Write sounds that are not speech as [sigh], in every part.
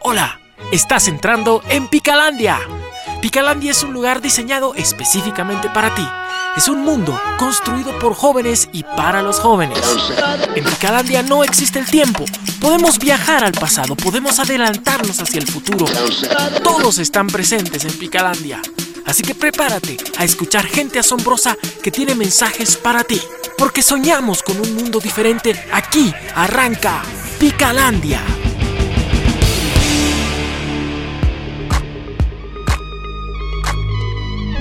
Hola, estás entrando en Picalandia. Picalandia es un lugar diseñado específicamente para ti. Es un mundo construido por jóvenes y para los jóvenes. En Picalandia no existe el tiempo. Podemos viajar al pasado, podemos adelantarnos hacia el futuro. Todos están presentes en Picalandia. Así que prepárate a escuchar gente asombrosa que tiene mensajes para ti. Porque soñamos con un mundo diferente. Aquí arranca Picalandia.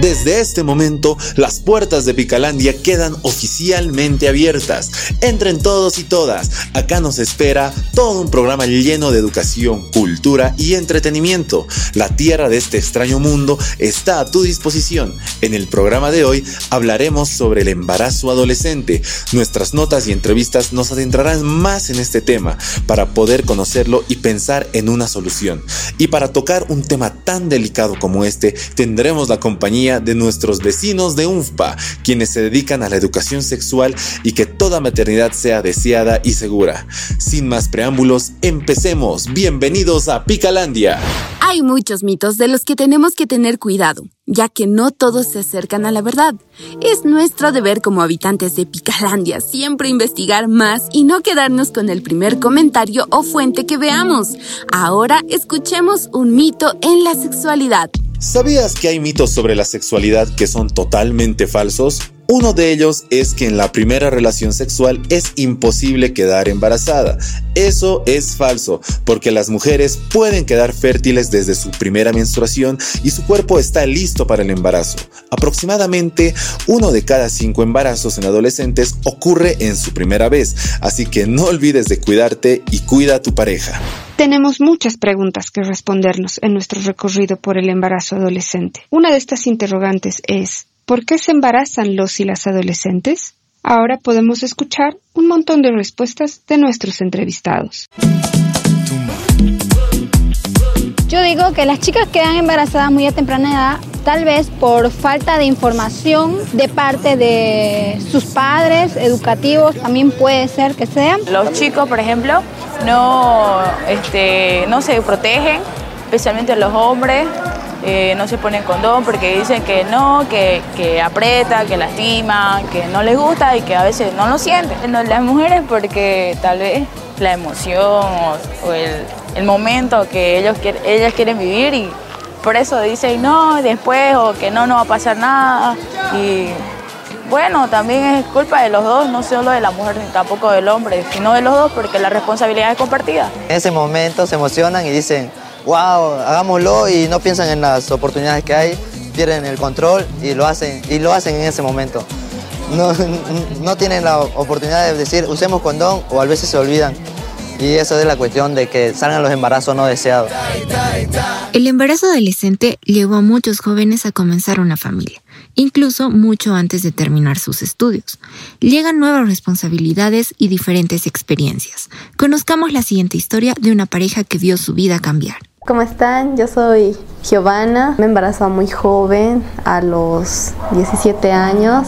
Desde este momento, las puertas de Picalandia quedan oficialmente abiertas. Entren todos y todas. Acá nos espera todo un programa lleno de educación, cultura y entretenimiento. La tierra de este extraño mundo está a tu disposición. En el programa de hoy hablaremos sobre el embarazo adolescente. Nuestras notas y entrevistas nos adentrarán más en este tema para poder conocerlo y pensar en una solución. Y para tocar un tema tan delicado como este, tendremos la compañía de nuestros vecinos de UNFPA, quienes se dedican a la educación sexual y que toda maternidad sea deseada y segura. Sin más preámbulos, empecemos. Bienvenidos a Picalandia. Hay muchos mitos de los que tenemos que tener cuidado, ya que no todos se acercan a la verdad. Es nuestro deber como habitantes de Picalandia siempre investigar más y no quedarnos con el primer comentario o fuente que veamos. Ahora escuchemos un mito en la sexualidad. ¿Sabías que hay mitos sobre la sexualidad que son totalmente falsos? Uno de ellos es que en la primera relación sexual es imposible quedar embarazada. Eso es falso, porque las mujeres pueden quedar fértiles desde su primera menstruación y su cuerpo está listo para el embarazo. Aproximadamente uno de cada cinco embarazos en adolescentes ocurre en su primera vez, así que no olvides de cuidarte y cuida a tu pareja. Tenemos muchas preguntas que respondernos en nuestro recorrido por el embarazo adolescente. Una de estas interrogantes es, ¿Por qué se embarazan los y las adolescentes? Ahora podemos escuchar un montón de respuestas de nuestros entrevistados. Yo digo que las chicas quedan embarazadas muy a temprana edad, tal vez por falta de información de parte de sus padres educativos, también puede ser que sean. Los chicos, por ejemplo, no, este, no se protegen, especialmente los hombres, eh, no se ponen condón porque dicen que no, que, que, aprieta, que lastima, que no les gusta y que a veces no lo sienten. las mujeres porque tal vez la emoción o, el, momento que ellos ellas quieren vivir y por eso dicen no después o que no, no va a pasar nada. Y bueno, también es culpa de los dos, no solo de la mujer ni tampoco del hombre, sino de los dos porque la responsabilidad es compartida. En ese momento se emocionan y dicen, wow, hagámoslo y no piensan en las oportunidades que hay, pierden el control y lo hacen, y lo hacen en ese momento. No, [laughs] no tienen la oportunidad de decir usemos condón o a veces se olvidan. Y eso es la cuestión de que salgan los embarazos no deseados. El embarazo adolescente llevó a muchos jóvenes a comenzar una familia, incluso mucho antes de terminar sus estudios. Llegan nuevas responsabilidades y diferentes experiencias. Conozcamos la siguiente historia de una pareja que vio su vida cambiar. ¿Cómo están? Yo soy Giovanna. Me embarazó muy joven, a los 17 años.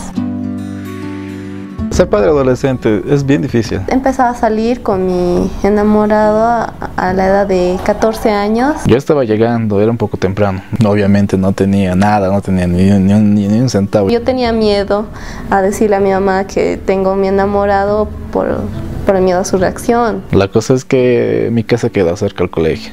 Ser padre adolescente es bien difícil. Empezaba a salir con mi enamorado a la edad de 14 años. Yo estaba llegando, era un poco temprano. Obviamente no tenía nada, no tenía ni, ni, ni un centavo. Yo tenía miedo a decirle a mi mamá que tengo mi enamorado por, por el miedo a su reacción. La cosa es que mi casa queda cerca al colegio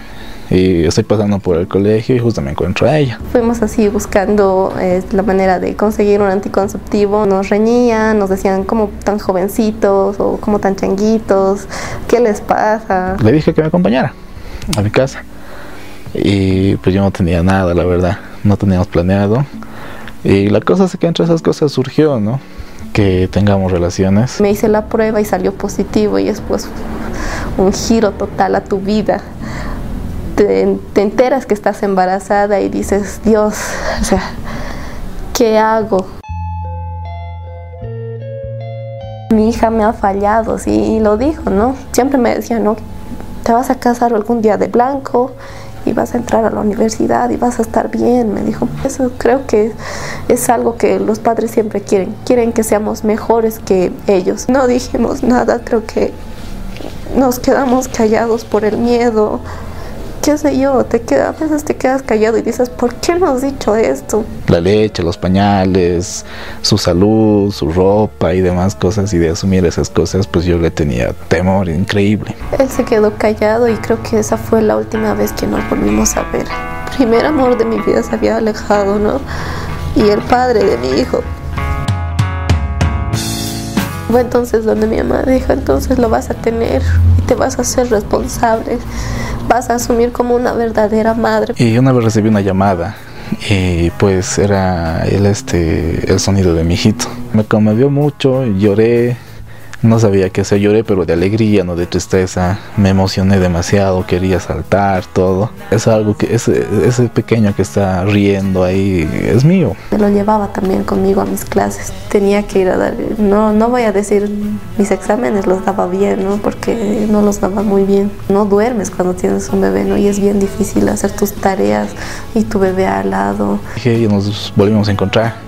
y estoy pasando por el colegio y justo me encuentro a ella. Fuimos así buscando eh, la manera de conseguir un anticonceptivo. Nos reñían, nos decían como tan jovencitos o como tan changuitos, ¿qué les pasa? Le dije que me acompañara a mi casa y pues yo no tenía nada, la verdad, no teníamos planeado. Y la cosa es que entre esas cosas surgió, ¿no? Que tengamos relaciones. Me hice la prueba y salió positivo y después un giro total a tu vida te, enteras que estás embarazada y dices, Dios, o sea, ¿qué hago? Mi hija me ha fallado, sí, y lo dijo, ¿no? Siempre me decía, no, te vas a casar algún día de blanco y vas a entrar a la universidad y vas a estar bien, me dijo. Eso creo que es algo que los padres siempre quieren, quieren que seamos mejores que ellos. No dijimos nada, creo que nos quedamos callados por el miedo, qué sé yo, te queda, a veces te quedas callado y dices, ¿por qué no has dicho esto? La leche, los pañales, su salud, su ropa y demás cosas, y de asumir esas cosas, pues yo le tenía temor increíble. Él se quedó callado y creo que esa fue la última vez que nos volvimos a ver. Primer amor de mi vida se había alejado, ¿no? Y el padre de mi hijo. Fue entonces donde mi mamá dijo, entonces lo vas a tener y te vas a hacer responsable vas a asumir como una verdadera madre. Y una vez recibí una llamada y pues era el, este, el sonido de mi hijito. Me conmovió mucho, lloré, no sabía qué hacer, lloré, pero de alegría, no de tristeza. Me emocioné demasiado, quería saltar, todo. Es algo que ese, ese pequeño que está riendo ahí es mío. Me lo llevaba también conmigo a mis clases. Tenía que ir a dar, no, no voy a decir mis exámenes los daba bien, ¿no? Porque no los daba muy bien. No duermes cuando tienes un bebé, ¿no? Y es bien difícil hacer tus tareas y tu bebé al lado. Y nos volvimos a encontrar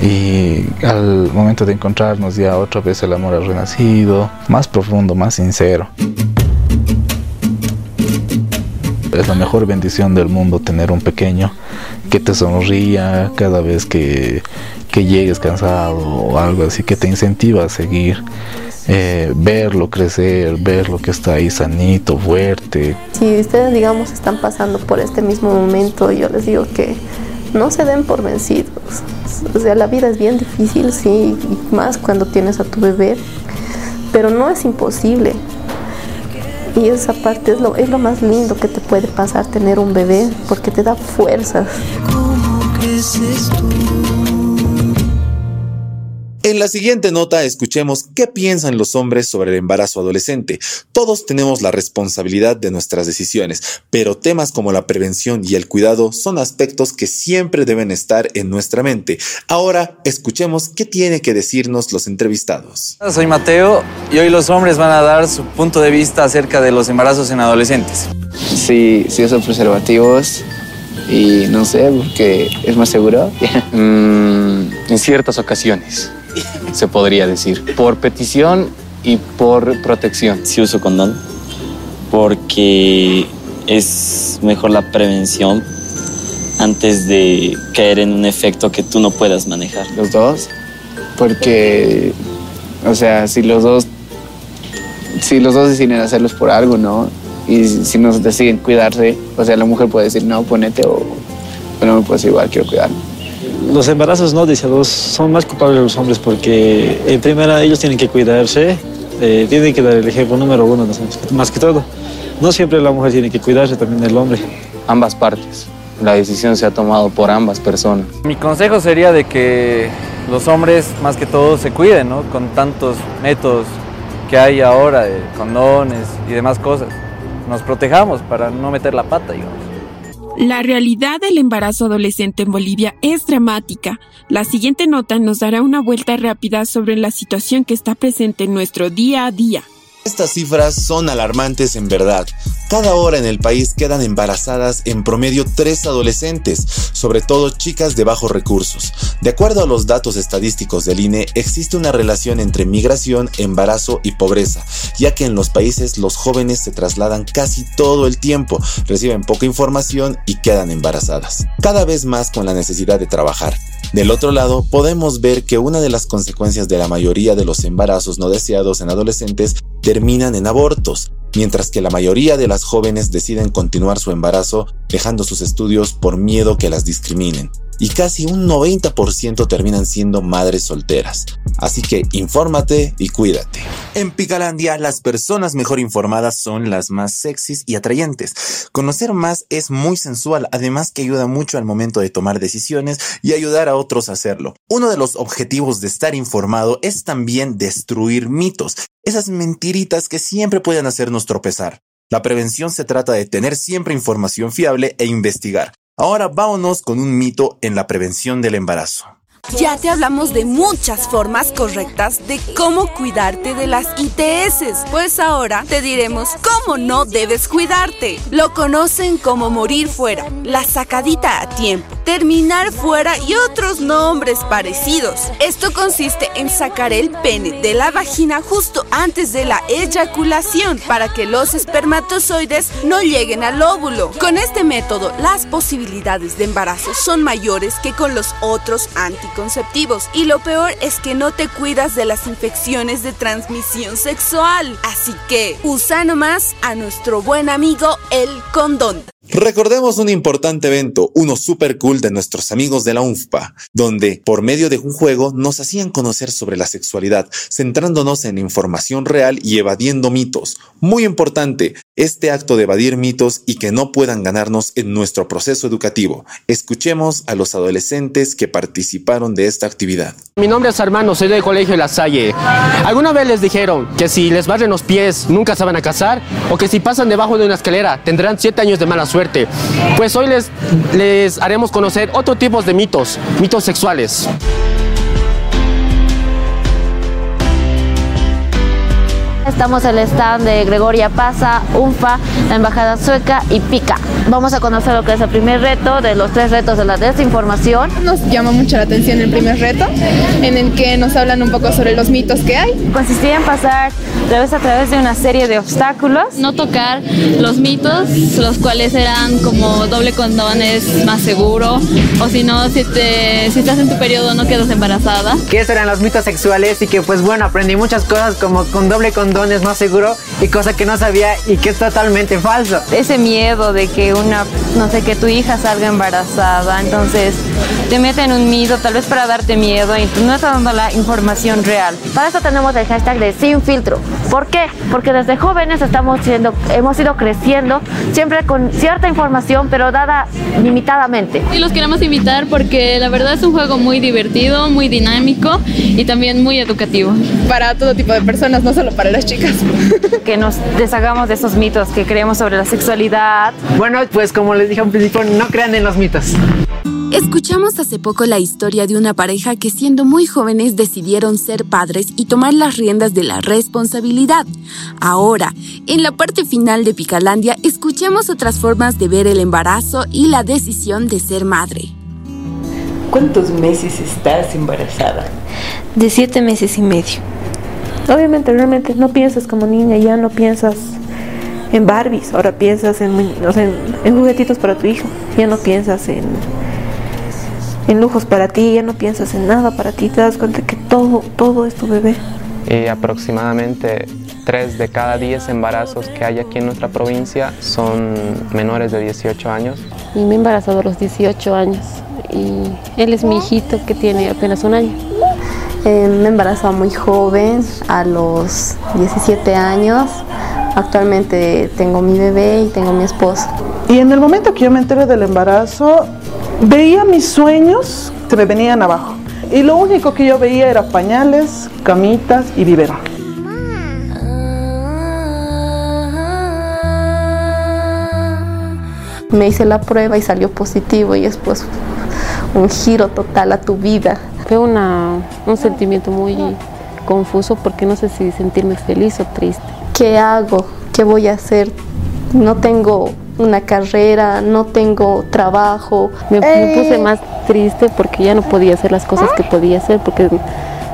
y al momento de encontrarnos ya otra vez el amor ha renacido, más profundo, más sincero. Es la mejor bendición del mundo tener un pequeño que te sonría cada vez que, que llegues cansado o algo así, que te incentiva a seguir. Eh, verlo crecer, verlo que está ahí sanito, fuerte. Si ustedes, digamos, están pasando por este mismo momento, yo les digo que no se den por vencidos. O sea, la vida es bien difícil, sí, y más cuando tienes a tu bebé, pero no es imposible. Y esa parte es lo, es lo más lindo que te puede pasar tener un bebé, porque te da fuerzas. ¿Cómo tú? En la siguiente nota escuchemos qué piensan los hombres sobre el embarazo adolescente. Todos tenemos la responsabilidad de nuestras decisiones, pero temas como la prevención y el cuidado son aspectos que siempre deben estar en nuestra mente. Ahora escuchemos qué tiene que decirnos los entrevistados. Soy Mateo y hoy los hombres van a dar su punto de vista acerca de los embarazos en adolescentes. Sí, sí uso preservativos y no sé, porque es más seguro. [laughs] Mm, en ciertas ocasiones se podría decir. Por petición y por protección. Sí uso condón porque es mejor la prevención antes de caer en un efecto que tú no puedas manejar. Los dos, porque, o sea, si los dos, si los dos deciden hacerlos por algo, ¿no? Y si nos deciden cuidarse, o sea, la mujer puede decir, no, ponete o, no me puedes igual, quiero cuidarme los embarazos no deseados son más culpables los hombres porque en primera ellos tienen que cuidarse, eh, tienen que dar el ejemplo número uno, más que todo. No siempre la mujer tiene que cuidarse, también el hombre. Ambas partes. La decisión se ha tomado por ambas personas. Mi consejo sería de que los hombres más que todo se cuiden, ¿no? Con tantos métodos que hay ahora de condones y demás cosas. Nos protejamos para no meter la pata, digamos. La realidad del embarazo adolescente en Bolivia es dramática. La siguiente nota nos dará una vuelta rápida sobre la situación que está presente en nuestro día a día. Estas cifras son alarmantes en verdad. Cada hora en el país quedan embarazadas en promedio tres adolescentes, sobre todo chicas de bajos recursos. De acuerdo a los datos estadísticos del INE, existe una relación entre migración, embarazo y pobreza, ya que en los países los jóvenes se trasladan casi todo el tiempo, reciben poca información y quedan embarazadas, cada vez más con la necesidad de trabajar. Del otro lado, podemos ver que una de las consecuencias de la mayoría de los embarazos no deseados en adolescentes terminan en abortos, mientras que la mayoría de las jóvenes deciden continuar su embarazo dejando sus estudios por miedo que las discriminen y casi un 90% terminan siendo madres solteras. Así que infórmate y cuídate. En Picalandia, las personas mejor informadas son las más sexys y atrayentes. Conocer más es muy sensual, además que ayuda mucho al momento de tomar decisiones y ayudar a otros a hacerlo. Uno de los objetivos de estar informado es también destruir mitos, esas mentiritas que siempre pueden hacernos tropezar. La prevención se trata de tener siempre información fiable e investigar. Ahora vámonos con un mito en la prevención del embarazo. Ya te hablamos de muchas formas correctas de cómo cuidarte de las ITS. Pues ahora te diremos cómo no debes cuidarte. Lo conocen como morir fuera, la sacadita a tiempo terminar fuera y otros nombres parecidos. Esto consiste en sacar el pene de la vagina justo antes de la eyaculación para que los espermatozoides no lleguen al óvulo. Con este método, las posibilidades de embarazo son mayores que con los otros anticonceptivos y lo peor es que no te cuidas de las infecciones de transmisión sexual. Así que usa nomás a nuestro buen amigo el condón. Recordemos un importante evento, uno super cool de nuestros amigos de la UNFPA, donde por medio de un juego nos hacían conocer sobre la sexualidad, centrándonos en información real y evadiendo mitos. Muy importante, este acto de evadir mitos y que no puedan ganarnos en nuestro proceso educativo. Escuchemos a los adolescentes que participaron de esta actividad. Mi nombre es Armando, soy del Colegio La Salle. ¿Alguna vez les dijeron que si les barren los pies nunca se van a casar? ¿O que si pasan debajo de una escalera tendrán siete años de mala suerte? Pues hoy les, les haremos conocer otro tipo de mitos, mitos sexuales. Estamos en el stand de Gregoria Pasa, UNFA, la Embajada Sueca y PICA. Vamos a conocer lo que es el primer reto de los tres retos de la desinformación. Nos llama mucho la atención el primer reto, en el que nos hablan un poco sobre los mitos que hay. Consistía en pasar a vez a través de una serie de obstáculos. No tocar los mitos, los cuales eran como doble condón es más seguro, o si no, si, te, si estás en tu periodo no quedas embarazada. Que esos eran los mitos sexuales y que pues bueno, aprendí muchas cosas como con doble condón es más seguro y cosa que no sabía y que es totalmente falso. Ese miedo de que una, no sé, que tu hija salga embarazada, entonces te meten un miedo tal vez para darte miedo y no estás dando la información real. Para eso tenemos el hashtag de sin filtro. ¿Por qué? Porque desde jóvenes estamos siendo, hemos ido creciendo siempre con cierta información pero dada limitadamente. Y los queremos invitar porque la verdad es un juego muy divertido, muy dinámico y también muy educativo. Para todo tipo de personas, no solo para las chicas. [laughs] que nos deshagamos de esos mitos que creemos sobre la sexualidad. Bueno, pues como les dije al principio, no crean en los mitos. Escuchamos hace poco la historia de una pareja que siendo muy jóvenes decidieron ser padres y tomar las riendas de la responsabilidad. Ahora, en la parte final de Picalandia, escuchemos otras formas de ver el embarazo y la decisión de ser madre. ¿Cuántos meses estás embarazada? De siete meses y medio. Obviamente, realmente no piensas como niña, ya no piensas en Barbies, ahora piensas en, o sea, en, en juguetitos para tu hijo, ya no piensas en en lujos para ti, ya no piensas en nada para ti, te das cuenta que todo, todo es tu bebé. Y aproximadamente 3 de cada 10 embarazos que hay aquí en nuestra provincia son menores de 18 años. Y me he embarazado a los 18 años y él es mi hijito que tiene apenas un año. Eh, me he embarazado muy joven, a los 17 años. Actualmente tengo mi bebé y tengo mi esposo. Y en el momento que yo me enteré del embarazo, veía mis sueños, se me venían abajo. Y lo único que yo veía era pañales, camitas y biberón. Me hice la prueba y salió positivo y después un giro total a tu vida. Fue una, un sentimiento muy confuso porque no sé si sentirme feliz o triste. ¿Qué hago? ¿Qué voy a hacer? No tengo una carrera, no tengo trabajo. Me, me, puse más triste porque ya no podía hacer las cosas que podía hacer porque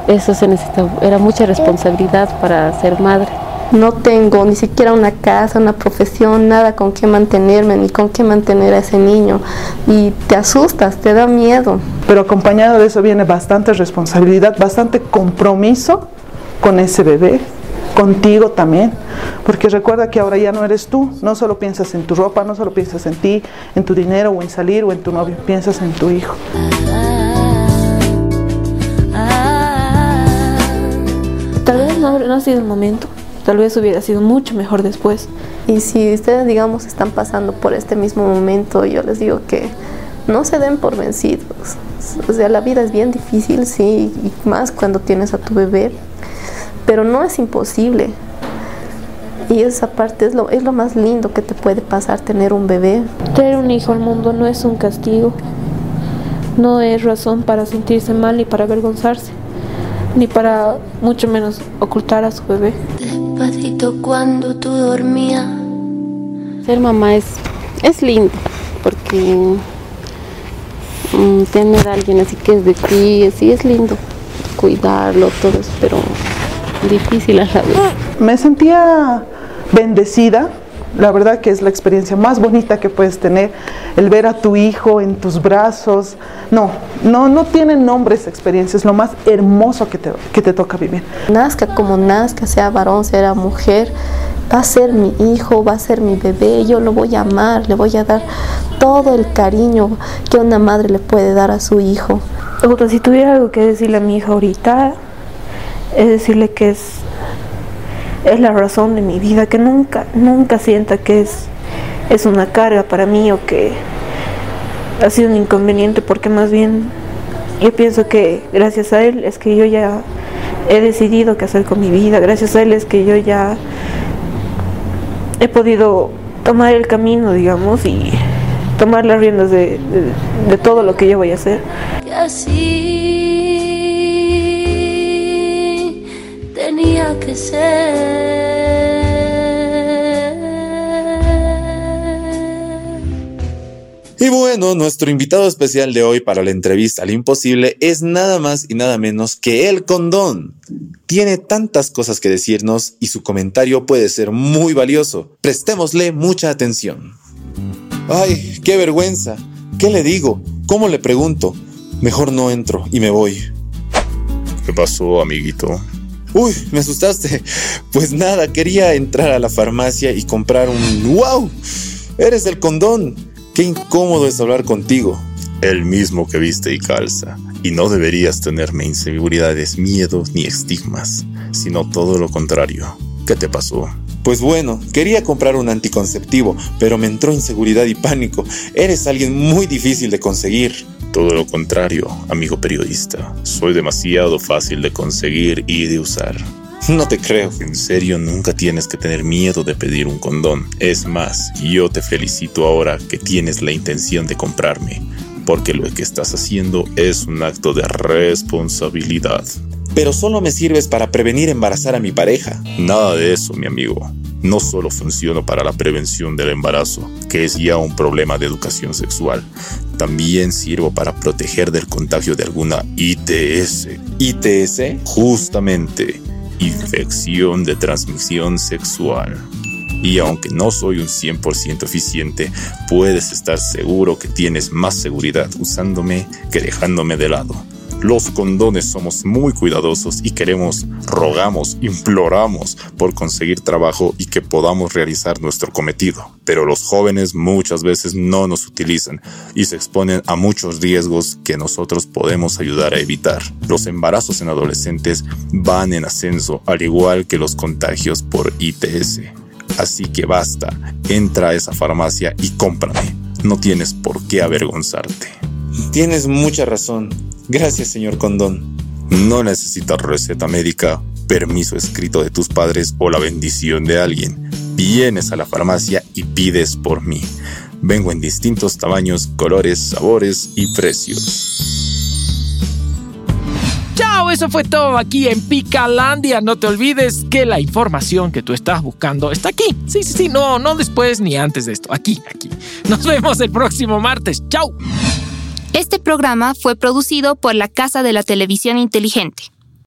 eso se necesitaba, era mucha responsabilidad para ser madre. No tengo ni siquiera una casa, una profesión, nada con qué mantenerme, ni con qué mantener a ese niño. Y te asustas, te da miedo. Pero acompañado de eso viene bastante responsabilidad, bastante compromiso con ese bebé, contigo también, porque recuerda que ahora ya no eres tú, no solo piensas en tu ropa, no solo piensas en ti, en tu dinero o en salir o en tu novio, piensas en tu hijo. Tal vez no, no ha sido el momento, tal vez hubiera sido mucho mejor después. Y si ustedes, digamos, están pasando por este mismo momento, yo les digo que no se den por vencidos. O sea, la vida es bien difícil, sí, y más cuando tienes a tu bebé, pero no es imposible. Y esa parte es lo, es lo más lindo que te puede pasar tener un bebé. Traer un hijo al mundo no es un castigo, no es razón para sentirse mal ni para avergonzarse, ni para mucho menos ocultar a su bebé. Despacito cuando tú dormías. Ser mamá es, es lindo porque mm, tener a alguien así que es de ti, sí es lindo cuidarlo, todo eso, pero difícil a la vez. Me sentía bendecida la verdad que es la experiencia más bonita que puedes tener, el ver a tu hijo en tus brazos. No, no, no tiene nombre esa experiencia, es lo más hermoso que te, que te toca vivir. Nazca como nazca, sea varón, sea mujer, va a ser mi hijo, va a ser mi bebé, yo lo voy a amar, le voy a dar todo el cariño que una madre le puede dar a su hijo. si tuviera algo que decirle a mi hija ahorita, es decirle que es es la razón de mi vida, que nunca, nunca sienta que es, es una carga para mí o que ha sido un inconveniente, porque más bien yo pienso que gracias a él es que yo ya he decidido qué hacer con mi vida, gracias a él es que yo ya he podido tomar el camino, digamos, y tomar las riendas de, de todo lo que yo voy a hacer. Así Y bueno, nuestro invitado especial de hoy para la entrevista al imposible es nada más y nada menos que el condón. Tiene tantas cosas que decirnos y su comentario puede ser muy valioso. Prestémosle mucha atención. Ay, qué vergüenza. ¿Qué le digo? ¿Cómo le pregunto? Mejor no entro y me voy. ¿Qué pasó, amiguito? Uy, me asustaste. Pues nada, quería entrar a la farmacia y comprar un... ¡Wow! Eres el condón. Qué incómodo es hablar contigo. El mismo que viste y calza. Y no deberías tenerme inseguridades, miedos ni estigmas, sino todo lo contrario. ¿Qué te pasó? Pues bueno, quería comprar un anticonceptivo, pero me entró inseguridad y pánico. Eres alguien muy difícil de conseguir. Todo lo contrario, amigo periodista. Soy demasiado fácil de conseguir y de usar. No te creo. En serio, nunca tienes que tener miedo de pedir un condón. Es más, yo te felicito ahora que tienes la intención de comprarme, porque lo que estás haciendo es un acto de responsabilidad. Pero solo me sirves para prevenir embarazar a mi pareja. Nada de eso, mi amigo no solo funciona para la prevención del embarazo, que es ya un problema de educación sexual, también sirvo para proteger del contagio de alguna ITS. ¿ITS? Justamente, infección de transmisión sexual. Y aunque no soy un 100% eficiente, puedes estar seguro que tienes más seguridad usándome que dejándome de lado. Los condones somos muy cuidadosos y queremos, rogamos, imploramos por conseguir trabajo y que podamos realizar nuestro cometido. Pero los jóvenes muchas veces no nos utilizan y se exponen a muchos riesgos que nosotros podemos ayudar a evitar. Los embarazos en adolescentes van en ascenso, al igual que los contagios por ITS. Así que basta, entra a esa farmacia y cómprame. No tienes por qué avergonzarte. Tienes mucha razón. Gracias, señor Condón. No necesitas receta médica, permiso escrito de tus padres o la bendición de alguien. Vienes a la farmacia y pides por mí. Vengo en distintos tamaños, colores, sabores y precios. Chao, eso fue todo aquí en Picalandia. No te olvides que la información que tú estás buscando está aquí. Sí, sí, sí, no, no después ni antes de esto. Aquí, aquí. Nos vemos el próximo martes. Chao. Este programa fue producido por la Casa de la Televisión Inteligente.